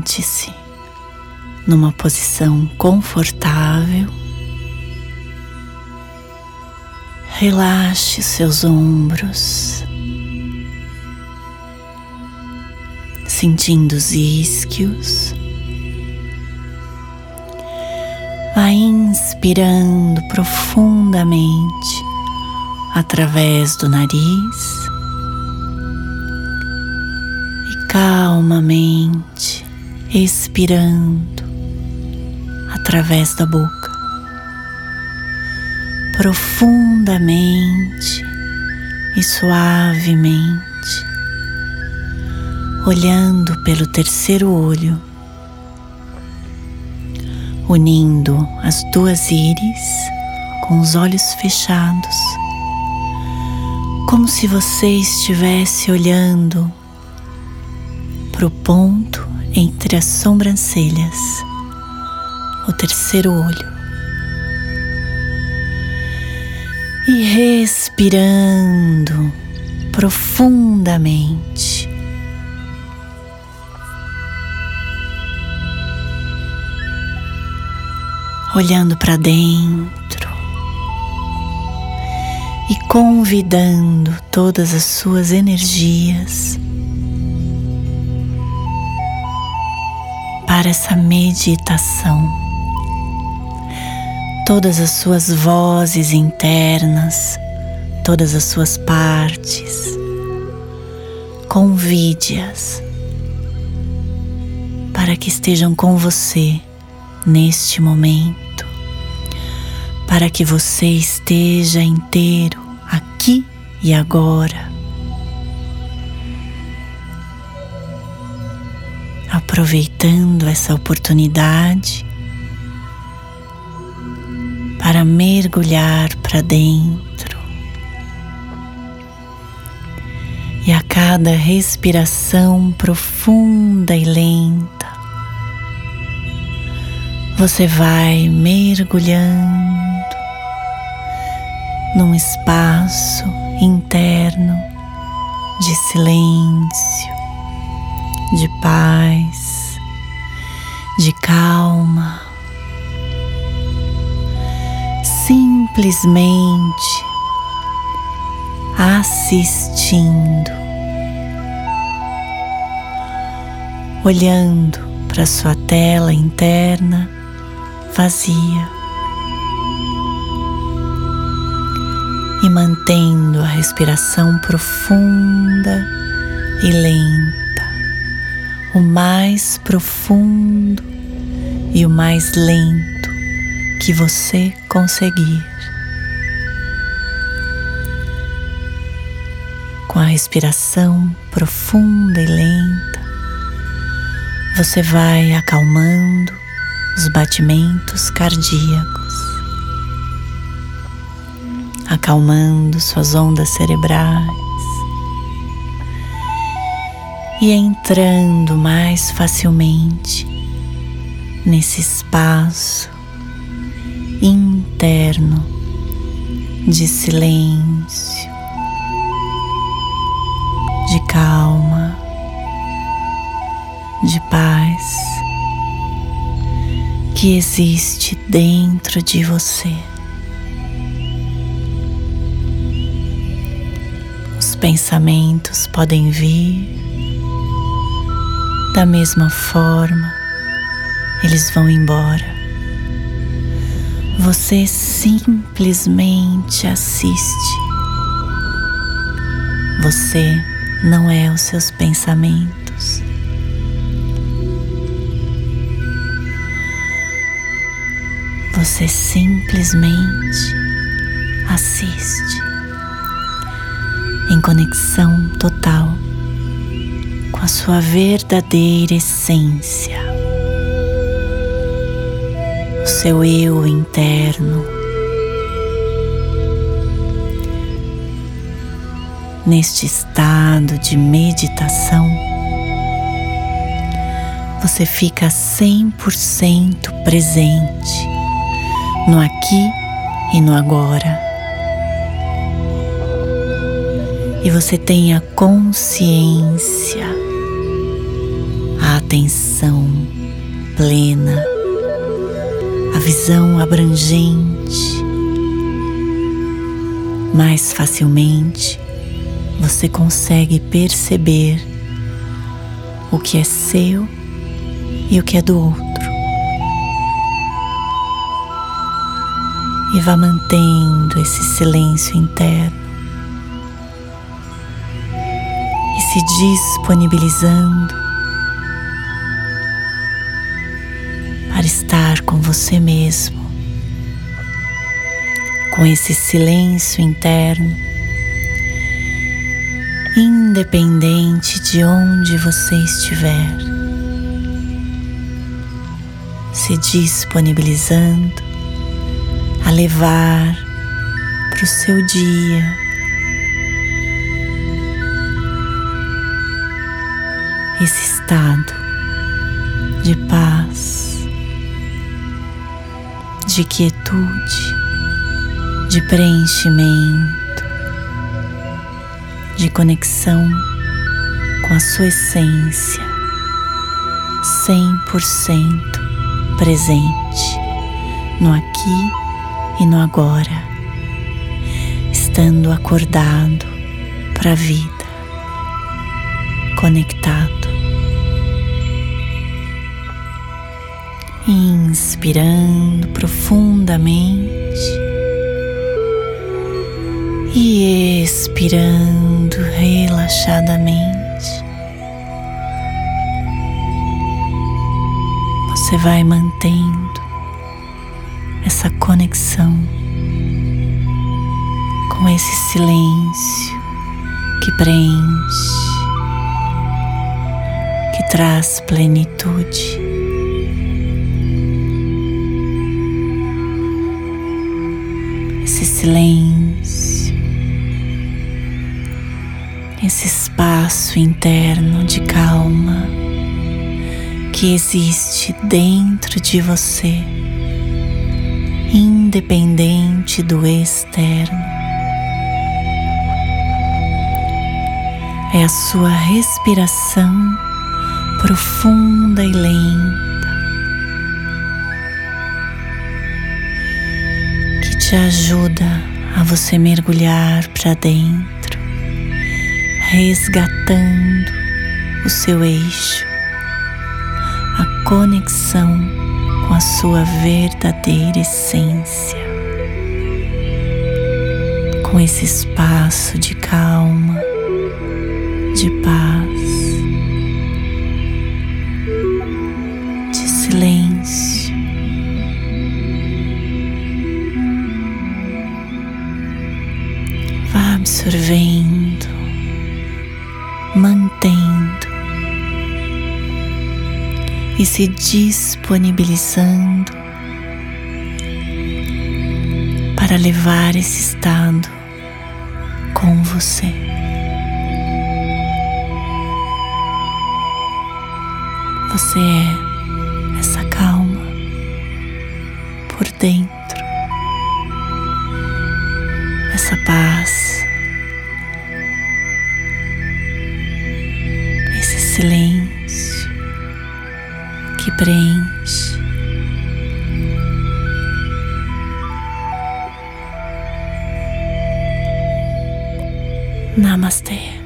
Sente-se numa posição confortável. Relaxe seus ombros, sentindo os isquios. Vai inspirando profundamente através do nariz e calmamente expirando através da boca, profundamente e suavemente, olhando pelo terceiro olho, unindo as duas íris com os olhos fechados, como se você estivesse olhando para o ponto entre as sobrancelhas, o terceiro olho. E respirando profundamente. Olhando para dentro e convidando todas as suas energias para essa meditação. Todas as suas vozes internas, todas as suas partes, convide-as para que estejam com você neste momento, para que você esteja inteiro aqui e agora. Aproveitando essa oportunidade para mergulhar para dentro. E a cada respiração profunda e lenta, você vai mergulhando num espaço interno de silêncio de paz, calma. Simplesmente assistindo, olhando para sua tela interna vazia. E mantendo a respiração profunda e lenta. O mais profundo e o mais lento que você conseguir. Com a respiração profunda e lenta, você vai acalmando os batimentos cardíacos, acalmando suas ondas cerebrais e entrando mais facilmente nesse espaço interno de silêncio, de calma, de paz que existe dentro de você. Os pensamentos podem vir da mesma forma, eles vão embora. Você simplesmente assiste. Você não é os seus pensamentos. Você simplesmente assiste em conexão total com a sua verdadeira essência, seu eu interno. Neste estado de meditação, você fica 100% presente no aqui e no agora. E você tem a consciência atenção plena, a visão abrangente. Mais facilmente você consegue perceber o que é seu e o que é do outro. E vá mantendo esse silêncio interno e se disponibilizando para estar com você mesmo, com esse silêncio interno, independente de onde você estiver se disponibilizando a levar para o seu dia. Esse estado de paz, de quietude, de preenchimento, de conexão com a sua essência, cem por cento presente, no aqui e no agora, estando acordado para a vida, conectado, inspirando profundamente e expirando relaxadamente. você vai mantendo essa conexão com esse silêncio que preenche, que traz plenitude. Silêncio, esse espaço interno de calma que existe dentro de você, independente do externo. É a sua respiração profunda e lenta te ajuda a você mergulhar para dentro, resgatando o seu eixo conexão com a sua verdadeira essência, com esse espaço de calma, de paz, de silêncio. Absorvendo, mantendo e se disponibilizando para levar esse estado com você. Você é essa calma por dentro, essa paz, que preenche. Namastê.